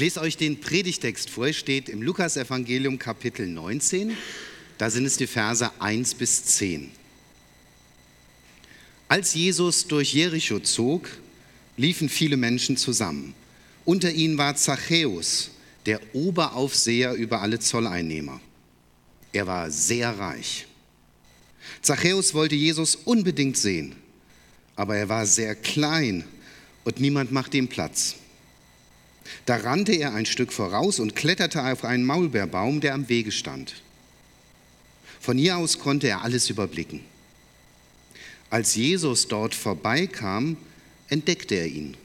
lese euch den Predigtext vor. Er steht im Lukasevangelium Kapitel 19. Da sind es die Verse 1 bis 10. Als Jesus durch Jericho zog, liefen viele Menschen zusammen. Unter ihnen war Zachäus, der Oberaufseher über alle Zolleinnehmer. Er war sehr reich. Zachäus wollte Jesus unbedingt sehen, aber er war sehr klein und niemand machte ihm Platz. Da rannte er ein Stück voraus und kletterte auf einen Maulbeerbaum, der am Wege stand. Von hier aus konnte er alles überblicken. Als Jesus dort vorbeikam, entdeckte er ihn.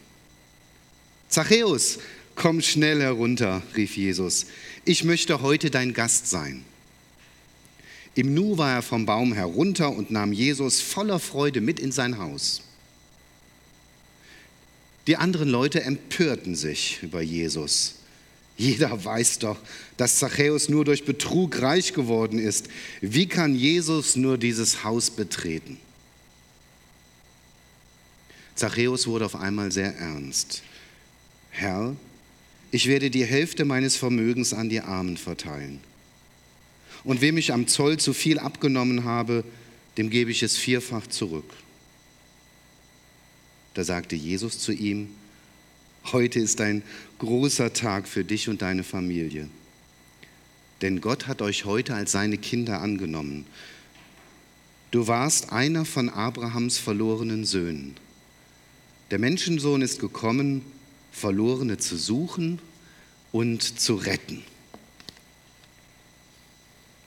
Zachäus, komm schnell herunter, rief Jesus. Ich möchte heute dein Gast sein. Im Nu war er vom Baum herunter und nahm Jesus voller Freude mit in sein Haus. Die anderen Leute empörten sich über Jesus. Jeder weiß doch, dass Zachäus nur durch Betrug reich geworden ist. Wie kann Jesus nur dieses Haus betreten? Zachäus wurde auf einmal sehr ernst. Herr, ich werde die Hälfte meines Vermögens an die Armen verteilen. Und wem ich am Zoll zu viel abgenommen habe, dem gebe ich es vierfach zurück. Da sagte Jesus zu ihm, heute ist ein großer Tag für dich und deine Familie. Denn Gott hat euch heute als seine Kinder angenommen. Du warst einer von Abrahams verlorenen Söhnen. Der Menschensohn ist gekommen, Verlorene zu suchen und zu retten.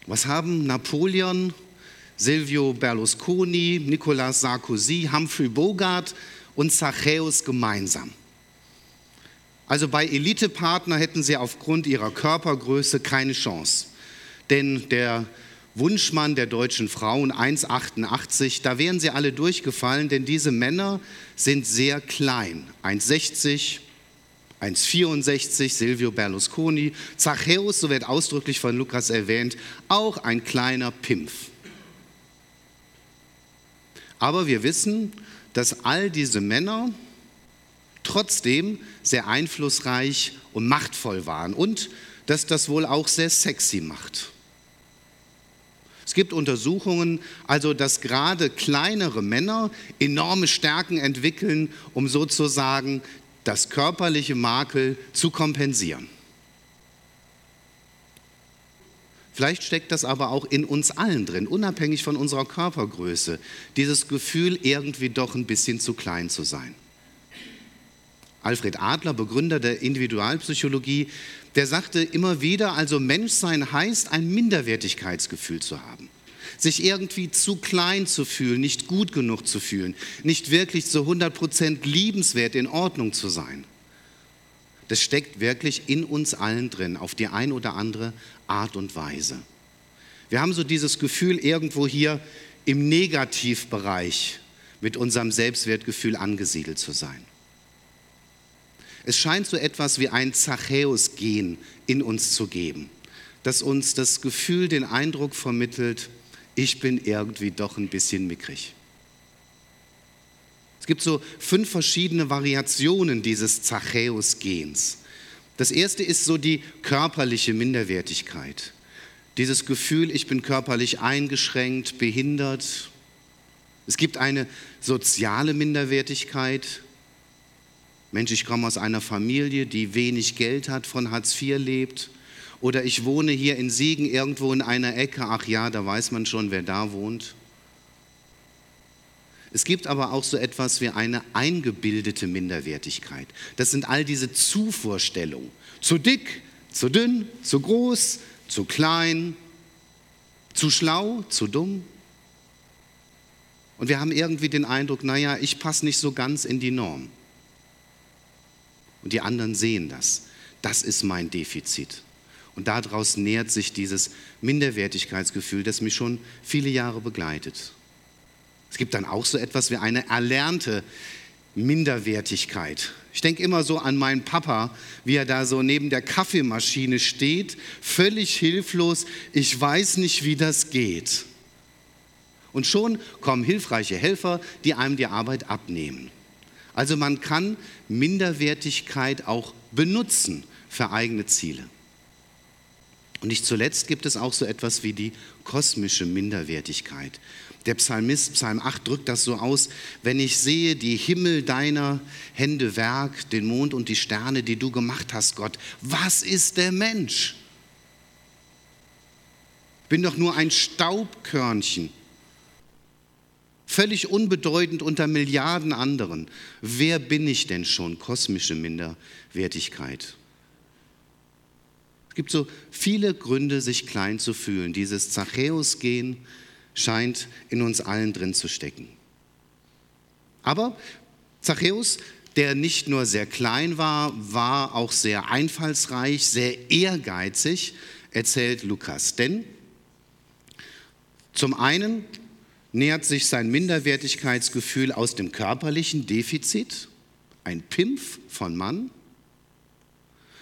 Was haben Napoleon, Silvio Berlusconi, Nicolas Sarkozy, Humphrey Bogart und Zachäus gemeinsam. Also bei Elitepartner hätten sie aufgrund ihrer Körpergröße keine Chance. Denn der Wunschmann der deutschen Frauen 1,88, da wären sie alle durchgefallen, denn diese Männer sind sehr klein. 1,60, 1,64, Silvio Berlusconi, Zachäus, so wird ausdrücklich von Lukas erwähnt, auch ein kleiner Pimpf. Aber wir wissen, dass all diese Männer trotzdem sehr einflussreich und machtvoll waren und dass das wohl auch sehr sexy macht. Es gibt Untersuchungen, also dass gerade kleinere Männer enorme Stärken entwickeln, um sozusagen das körperliche Makel zu kompensieren. Vielleicht steckt das aber auch in uns allen drin, unabhängig von unserer Körpergröße, dieses Gefühl, irgendwie doch ein bisschen zu klein zu sein. Alfred Adler, Begründer der Individualpsychologie, der sagte immer wieder, also Menschsein heißt, ein Minderwertigkeitsgefühl zu haben. Sich irgendwie zu klein zu fühlen, nicht gut genug zu fühlen, nicht wirklich zu 100% liebenswert in Ordnung zu sein. Das steckt wirklich in uns allen drin, auf die ein oder andere Art und Weise. Wir haben so dieses Gefühl, irgendwo hier im Negativbereich mit unserem Selbstwertgefühl angesiedelt zu sein. Es scheint so etwas wie ein Zachäus-Gen in uns zu geben, das uns das Gefühl, den Eindruck vermittelt, ich bin irgendwie doch ein bisschen mickrig. Gibt so fünf verschiedene Variationen dieses Zachäus-Gens. Das erste ist so die körperliche Minderwertigkeit. Dieses Gefühl, ich bin körperlich eingeschränkt, behindert. Es gibt eine soziale Minderwertigkeit. Mensch, ich komme aus einer Familie, die wenig Geld hat, von Hartz IV lebt. Oder ich wohne hier in Siegen irgendwo in einer Ecke. Ach ja, da weiß man schon, wer da wohnt. Es gibt aber auch so etwas wie eine eingebildete Minderwertigkeit. Das sind all diese Zuvorstellungen. Zu dick, zu dünn, zu groß, zu klein, zu schlau, zu dumm. Und wir haben irgendwie den Eindruck, naja, ich passe nicht so ganz in die Norm. Und die anderen sehen das. Das ist mein Defizit. Und daraus nähert sich dieses Minderwertigkeitsgefühl, das mich schon viele Jahre begleitet. Es gibt dann auch so etwas wie eine erlernte Minderwertigkeit. Ich denke immer so an meinen Papa, wie er da so neben der Kaffeemaschine steht, völlig hilflos. Ich weiß nicht, wie das geht. Und schon kommen hilfreiche Helfer, die einem die Arbeit abnehmen. Also man kann Minderwertigkeit auch benutzen für eigene Ziele. Und nicht zuletzt gibt es auch so etwas wie die kosmische Minderwertigkeit. Der Psalmist, Psalm 8, drückt das so aus, wenn ich sehe die Himmel deiner Hände Werk, den Mond und die Sterne, die du gemacht hast, Gott, was ist der Mensch? Bin doch nur ein Staubkörnchen, völlig unbedeutend unter Milliarden anderen. Wer bin ich denn schon? Kosmische Minderwertigkeit gibt so viele Gründe, sich klein zu fühlen. Dieses Zachäus-Gehen scheint in uns allen drin zu stecken. Aber Zachäus, der nicht nur sehr klein war, war auch sehr einfallsreich, sehr ehrgeizig, erzählt Lukas. Denn zum einen nähert sich sein Minderwertigkeitsgefühl aus dem körperlichen Defizit, ein Pimpf von Mann,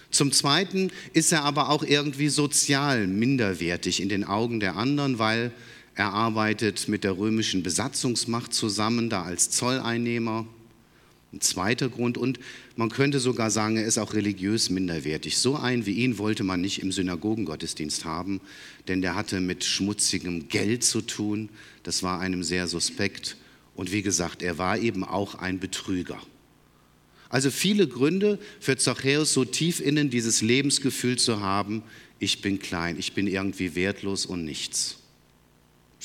zum Zweiten ist er aber auch irgendwie sozial minderwertig in den Augen der anderen, weil er arbeitet mit der römischen Besatzungsmacht zusammen, da als Zolleinnehmer. Ein zweiter Grund und man könnte sogar sagen, er ist auch religiös minderwertig. So einen wie ihn wollte man nicht im Synagogengottesdienst haben, denn der hatte mit schmutzigem Geld zu tun. Das war einem sehr suspekt. Und wie gesagt, er war eben auch ein Betrüger. Also viele Gründe für Zachäus, so tief innen dieses Lebensgefühl zu haben, ich bin klein, ich bin irgendwie wertlos und nichts.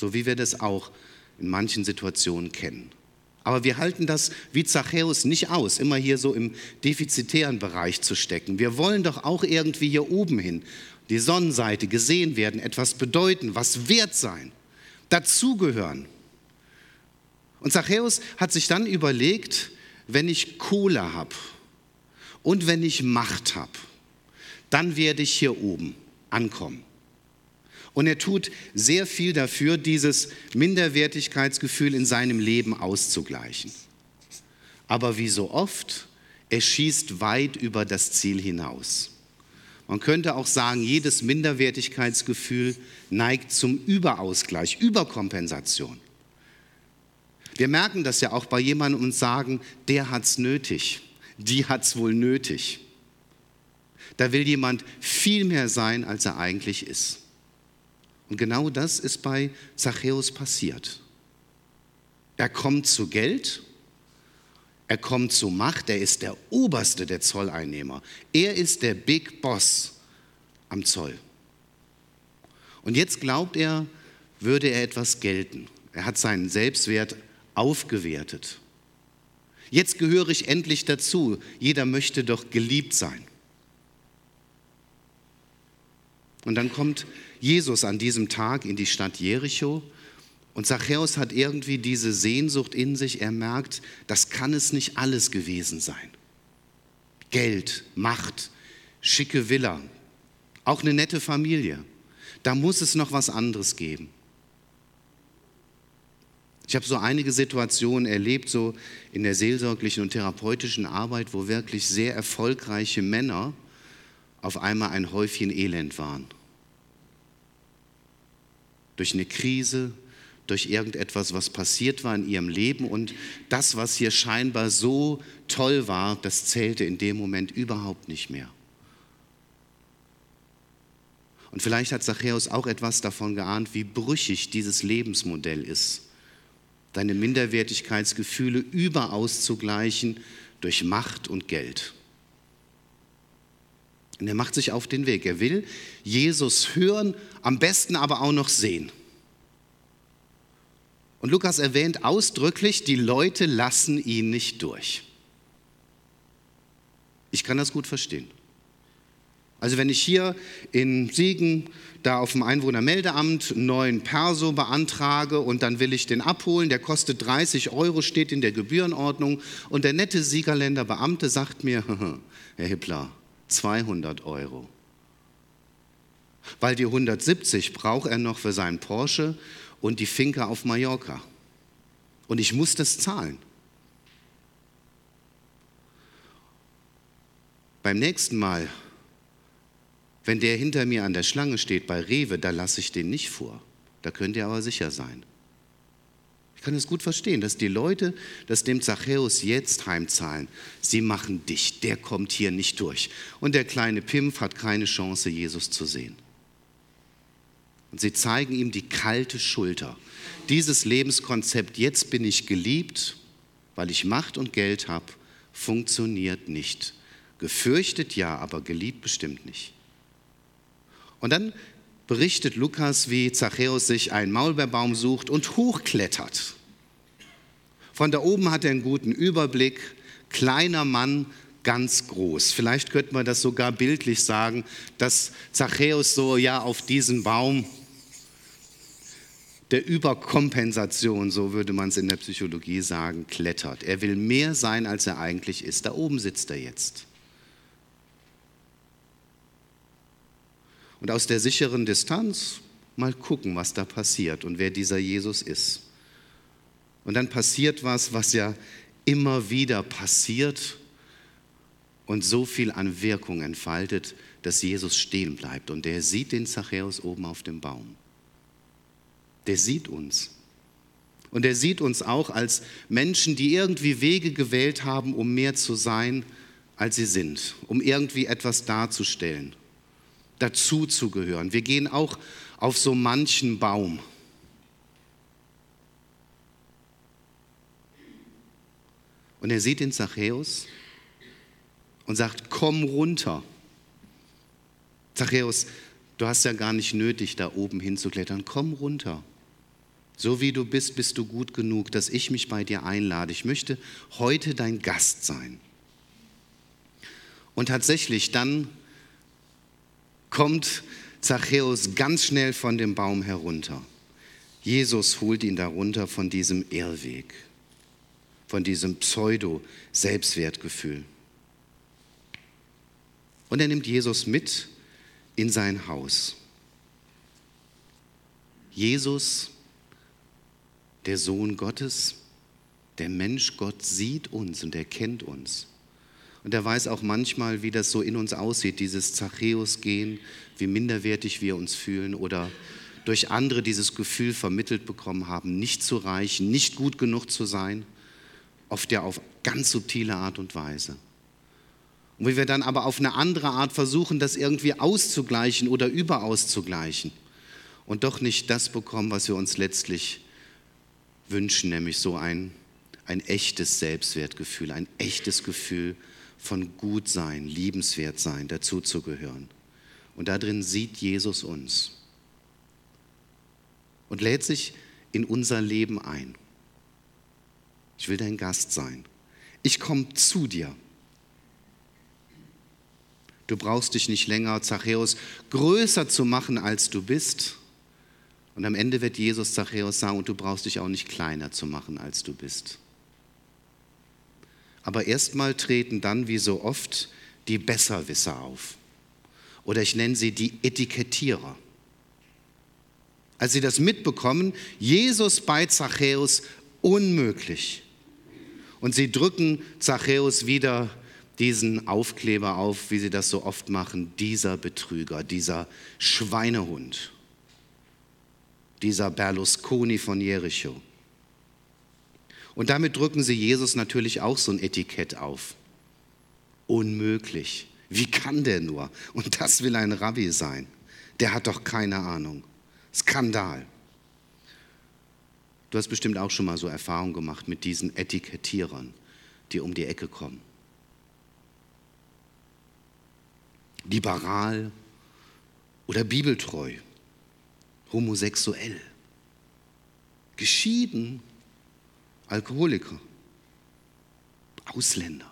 So wie wir das auch in manchen Situationen kennen. Aber wir halten das wie Zachäus nicht aus, immer hier so im defizitären Bereich zu stecken. Wir wollen doch auch irgendwie hier oben hin, die Sonnenseite gesehen werden, etwas bedeuten, was wert sein, dazugehören. Und Zachäus hat sich dann überlegt, wenn ich Kohle habe und wenn ich Macht habe, dann werde ich hier oben ankommen. Und er tut sehr viel dafür, dieses Minderwertigkeitsgefühl in seinem Leben auszugleichen. Aber wie so oft, er schießt weit über das Ziel hinaus. Man könnte auch sagen, jedes Minderwertigkeitsgefühl neigt zum Überausgleich, Überkompensation. Wir merken das ja auch bei jemandem und sagen, der hat es nötig, die hat es wohl nötig. Da will jemand viel mehr sein, als er eigentlich ist. Und genau das ist bei Zachäus passiert. Er kommt zu Geld, er kommt zu Macht, er ist der oberste der Zolleinnehmer. Er ist der Big Boss am Zoll. Und jetzt glaubt er, würde er etwas gelten. Er hat seinen Selbstwert aufgewertet. Jetzt gehöre ich endlich dazu. Jeder möchte doch geliebt sein. Und dann kommt Jesus an diesem Tag in die Stadt Jericho und Zachäus hat irgendwie diese Sehnsucht in sich. Er merkt, das kann es nicht alles gewesen sein. Geld, Macht, schicke Villa, auch eine nette Familie. Da muss es noch was anderes geben. Ich habe so einige Situationen erlebt, so in der seelsorglichen und therapeutischen Arbeit, wo wirklich sehr erfolgreiche Männer auf einmal ein Häufchen Elend waren. Durch eine Krise, durch irgendetwas, was passiert war in ihrem Leben und das, was hier scheinbar so toll war, das zählte in dem Moment überhaupt nicht mehr. Und vielleicht hat Zachäus auch etwas davon geahnt, wie brüchig dieses Lebensmodell ist deine Minderwertigkeitsgefühle überaus zu gleichen durch Macht und Geld. Und er macht sich auf den Weg. Er will Jesus hören, am besten aber auch noch sehen. Und Lukas erwähnt ausdrücklich, die Leute lassen ihn nicht durch. Ich kann das gut verstehen. Also wenn ich hier in Siegen da auf dem Einwohnermeldeamt einen neuen Perso beantrage und dann will ich den abholen, der kostet 30 Euro, steht in der Gebührenordnung und der nette Siegerländer Beamte sagt mir, Herr Hippler, 200 Euro. Weil die 170 braucht er noch für seinen Porsche und die Finca auf Mallorca. Und ich muss das zahlen. Beim nächsten Mal wenn der hinter mir an der Schlange steht bei Rewe, da lasse ich den nicht vor. Da könnt ihr aber sicher sein. Ich kann es gut verstehen, dass die Leute das dem Zachäus jetzt heimzahlen. Sie machen dicht, der kommt hier nicht durch. Und der kleine Pimpf hat keine Chance, Jesus zu sehen. Und sie zeigen ihm die kalte Schulter. Dieses Lebenskonzept, jetzt bin ich geliebt, weil ich Macht und Geld habe, funktioniert nicht. Gefürchtet ja, aber geliebt bestimmt nicht. Und dann berichtet Lukas, wie Zachäus sich einen Maulbeerbaum sucht und hochklettert. Von da oben hat er einen guten Überblick. Kleiner Mann, ganz groß. Vielleicht könnte man das sogar bildlich sagen, dass Zachäus so ja auf diesen Baum der Überkompensation, so würde man es in der Psychologie sagen, klettert. Er will mehr sein, als er eigentlich ist. Da oben sitzt er jetzt. Und aus der sicheren Distanz mal gucken, was da passiert und wer dieser Jesus ist. Und dann passiert was, was ja immer wieder passiert und so viel an Wirkung entfaltet, dass Jesus stehen bleibt. Und der sieht den Zachäus oben auf dem Baum. Der sieht uns. Und er sieht uns auch als Menschen, die irgendwie Wege gewählt haben, um mehr zu sein, als sie sind, um irgendwie etwas darzustellen dazu zu gehören. Wir gehen auch auf so manchen Baum. Und er sieht den Zachäus und sagt, komm runter. Zachäus, du hast ja gar nicht nötig, da oben hinzuklettern. Komm runter. So wie du bist, bist du gut genug, dass ich mich bei dir einlade. Ich möchte heute dein Gast sein. Und tatsächlich, dann kommt Zachäus ganz schnell von dem Baum herunter. Jesus holt ihn darunter von diesem Irrweg, von diesem Pseudo-Selbstwertgefühl. Und er nimmt Jesus mit in sein Haus. Jesus, der Sohn Gottes, der Mensch Gott sieht uns und er kennt uns. Und er weiß auch manchmal, wie das so in uns aussieht, dieses Zachäus-Gehen, wie minderwertig wir uns fühlen oder durch andere dieses Gefühl vermittelt bekommen haben, nicht zu reichen, nicht gut genug zu sein, oft ja auf ganz subtile Art und Weise. Und wie wir dann aber auf eine andere Art versuchen, das irgendwie auszugleichen oder überauszugleichen und doch nicht das bekommen, was wir uns letztlich wünschen, nämlich so ein, ein echtes Selbstwertgefühl, ein echtes Gefühl von gut sein, liebenswert sein, dazuzugehören. Und darin sieht Jesus uns und lädt sich in unser Leben ein. Ich will dein Gast sein. Ich komme zu dir. Du brauchst dich nicht länger, Zachäus, größer zu machen, als du bist. Und am Ende wird Jesus Zachäus sagen, und du brauchst dich auch nicht kleiner zu machen, als du bist. Aber erstmal treten dann, wie so oft, die Besserwisser auf. Oder ich nenne sie die Etikettierer. Als sie das mitbekommen, Jesus bei Zachäus unmöglich. Und sie drücken Zachäus wieder diesen Aufkleber auf, wie sie das so oft machen, dieser Betrüger, dieser Schweinehund, dieser Berlusconi von Jericho. Und damit drücken sie Jesus natürlich auch so ein Etikett auf. Unmöglich. Wie kann der nur? Und das will ein Rabbi sein. Der hat doch keine Ahnung. Skandal. Du hast bestimmt auch schon mal so Erfahrungen gemacht mit diesen Etikettierern, die um die Ecke kommen. Liberal oder bibeltreu, homosexuell, geschieden Alkoholiker, Ausländer,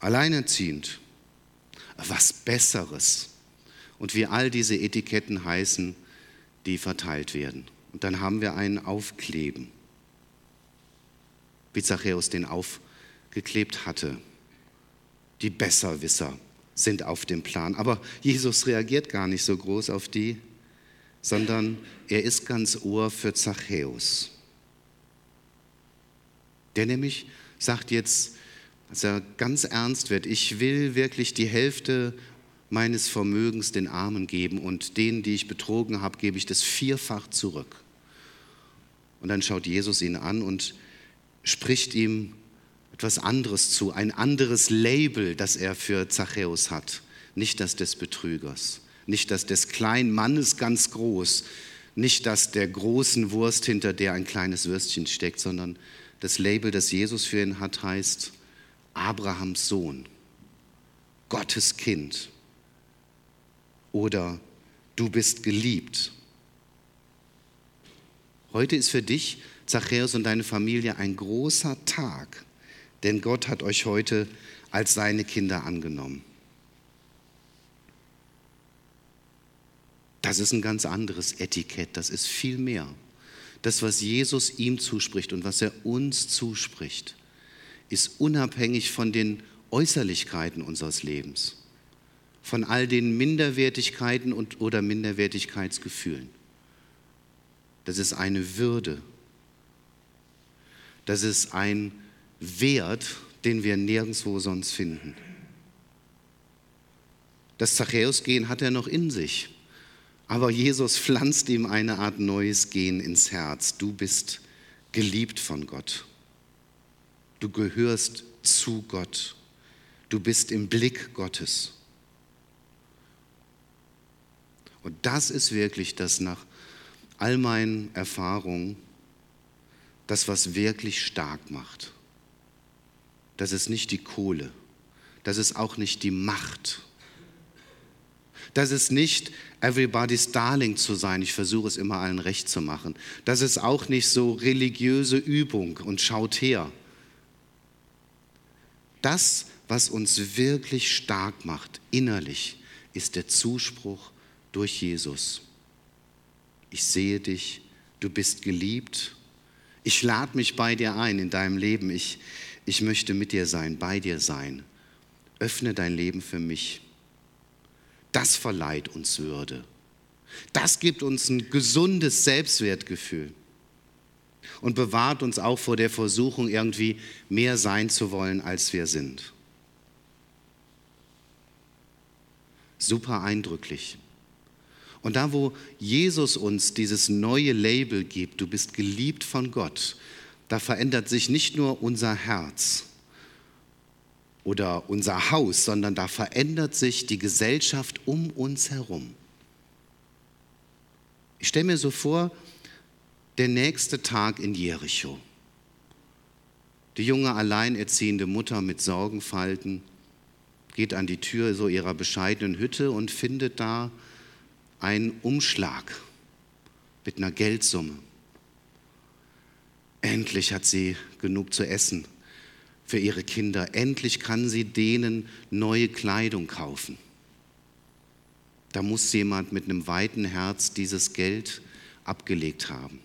alleinerziehend, was Besseres. Und wie all diese Etiketten heißen, die verteilt werden. Und dann haben wir einen Aufkleben, wie Zachäus den aufgeklebt hatte. Die Besserwisser sind auf dem Plan. Aber Jesus reagiert gar nicht so groß auf die, sondern er ist ganz Ohr für Zachäus. Der nämlich sagt jetzt, dass er ganz ernst wird, ich will wirklich die Hälfte meines Vermögens den Armen geben und denen, die ich betrogen habe, gebe ich das vierfach zurück. Und dann schaut Jesus ihn an und spricht ihm etwas anderes zu, ein anderes Label, das er für Zachäus hat. Nicht das des Betrügers, nicht das des kleinen Mannes ganz groß, nicht das der großen Wurst, hinter der ein kleines Würstchen steckt, sondern das Label, das Jesus für ihn hat, heißt Abrahams Sohn, Gottes Kind oder du bist geliebt. Heute ist für dich, Zachäus und deine Familie, ein großer Tag, denn Gott hat euch heute als seine Kinder angenommen. Das ist ein ganz anderes Etikett, das ist viel mehr. Das, was Jesus ihm zuspricht und was er uns zuspricht, ist unabhängig von den Äußerlichkeiten unseres Lebens, von all den Minderwertigkeiten und, oder Minderwertigkeitsgefühlen. Das ist eine Würde. Das ist ein Wert, den wir nirgendwo sonst finden. Das Zachäus-Gehen hat er noch in sich. Aber Jesus pflanzt ihm eine Art neues Gen ins Herz. Du bist geliebt von Gott. Du gehörst zu Gott. Du bist im Blick Gottes. Und das ist wirklich das nach all meinen Erfahrungen, das, was wirklich stark macht. Das ist nicht die Kohle. Das ist auch nicht die Macht. Das ist nicht everybody's darling zu sein. Ich versuche es immer allen recht zu machen. Das ist auch nicht so religiöse Übung und schaut her. Das, was uns wirklich stark macht, innerlich, ist der Zuspruch durch Jesus. Ich sehe dich, du bist geliebt. Ich lade mich bei dir ein in deinem Leben. Ich, ich möchte mit dir sein, bei dir sein. Öffne dein Leben für mich. Das verleiht uns Würde. Das gibt uns ein gesundes Selbstwertgefühl und bewahrt uns auch vor der Versuchung, irgendwie mehr sein zu wollen, als wir sind. Super eindrücklich. Und da, wo Jesus uns dieses neue Label gibt, du bist geliebt von Gott, da verändert sich nicht nur unser Herz, oder unser Haus, sondern da verändert sich die Gesellschaft um uns herum. Ich stelle mir so vor, der nächste Tag in Jericho. Die junge alleinerziehende Mutter mit Sorgenfalten geht an die Tür so ihrer bescheidenen Hütte und findet da einen Umschlag mit einer Geldsumme. Endlich hat sie genug zu essen für ihre Kinder. Endlich kann sie denen neue Kleidung kaufen. Da muss jemand mit einem weiten Herz dieses Geld abgelegt haben.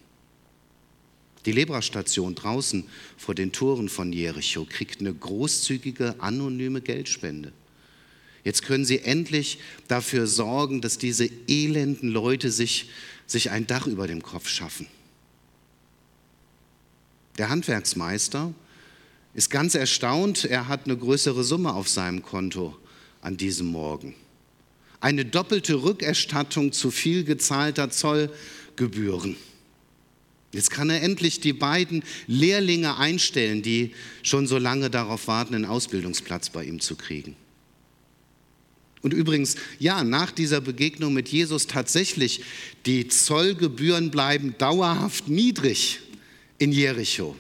Die Lebrastation draußen vor den Toren von Jericho kriegt eine großzügige, anonyme Geldspende. Jetzt können sie endlich dafür sorgen, dass diese elenden Leute sich, sich ein Dach über dem Kopf schaffen. Der Handwerksmeister ist ganz erstaunt, er hat eine größere Summe auf seinem Konto an diesem Morgen. Eine doppelte Rückerstattung zu viel gezahlter Zollgebühren. Jetzt kann er endlich die beiden Lehrlinge einstellen, die schon so lange darauf warten, einen Ausbildungsplatz bei ihm zu kriegen. Und übrigens, ja, nach dieser Begegnung mit Jesus tatsächlich, die Zollgebühren bleiben dauerhaft niedrig in Jericho.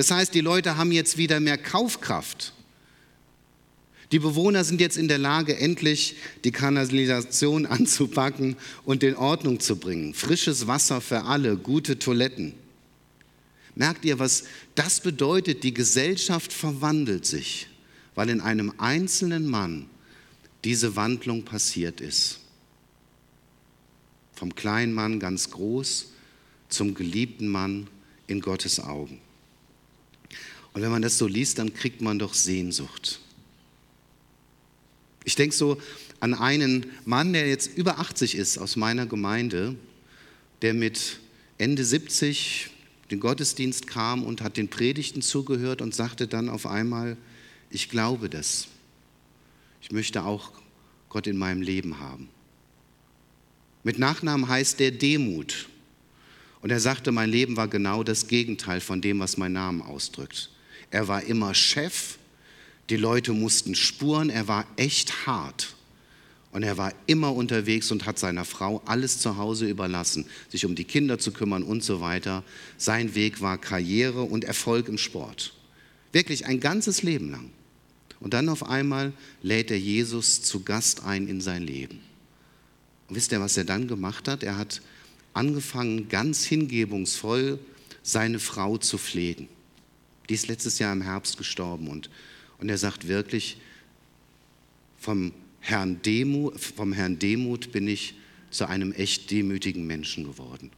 Das heißt, die Leute haben jetzt wieder mehr Kaufkraft. Die Bewohner sind jetzt in der Lage, endlich die Kanalisation anzupacken und in Ordnung zu bringen. Frisches Wasser für alle, gute Toiletten. Merkt ihr, was das bedeutet? Die Gesellschaft verwandelt sich, weil in einem einzelnen Mann diese Wandlung passiert ist. Vom kleinen Mann ganz groß zum geliebten Mann in Gottes Augen. Und wenn man das so liest, dann kriegt man doch Sehnsucht. Ich denke so an einen Mann, der jetzt über 80 ist aus meiner Gemeinde, der mit Ende 70 den Gottesdienst kam und hat den Predigten zugehört und sagte dann auf einmal, ich glaube das. Ich möchte auch Gott in meinem Leben haben. Mit Nachnamen heißt der Demut. Und er sagte, mein Leben war genau das Gegenteil von dem, was mein Name ausdrückt. Er war immer Chef, die Leute mussten spuren, er war echt hart. Und er war immer unterwegs und hat seiner Frau alles zu Hause überlassen, sich um die Kinder zu kümmern und so weiter. Sein Weg war Karriere und Erfolg im Sport. Wirklich ein ganzes Leben lang. Und dann auf einmal lädt er Jesus zu Gast ein in sein Leben. Und wisst ihr, was er dann gemacht hat? Er hat angefangen, ganz hingebungsvoll seine Frau zu pflegen. Die ist letztes Jahr im Herbst gestorben und, und er sagt wirklich, vom Herrn, Demut, vom Herrn Demut bin ich zu einem echt demütigen Menschen geworden.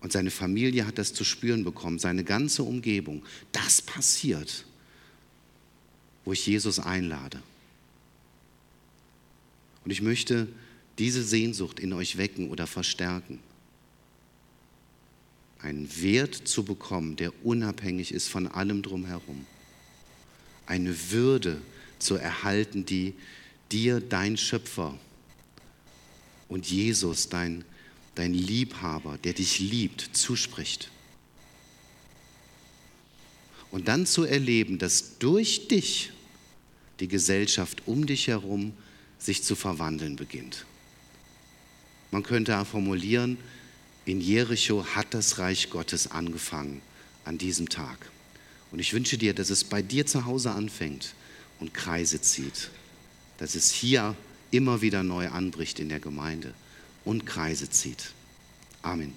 Und seine Familie hat das zu spüren bekommen, seine ganze Umgebung. Das passiert, wo ich Jesus einlade. Und ich möchte diese Sehnsucht in euch wecken oder verstärken. Einen Wert zu bekommen, der unabhängig ist von allem drumherum. Eine Würde zu erhalten, die dir dein Schöpfer und Jesus, dein, dein Liebhaber, der dich liebt, zuspricht. Und dann zu erleben, dass durch dich die Gesellschaft um dich herum sich zu verwandeln beginnt. Man könnte formulieren, in Jericho hat das Reich Gottes angefangen an diesem Tag. Und ich wünsche dir, dass es bei dir zu Hause anfängt und Kreise zieht dass es hier immer wieder neu anbricht in der Gemeinde und Kreise zieht. Amen.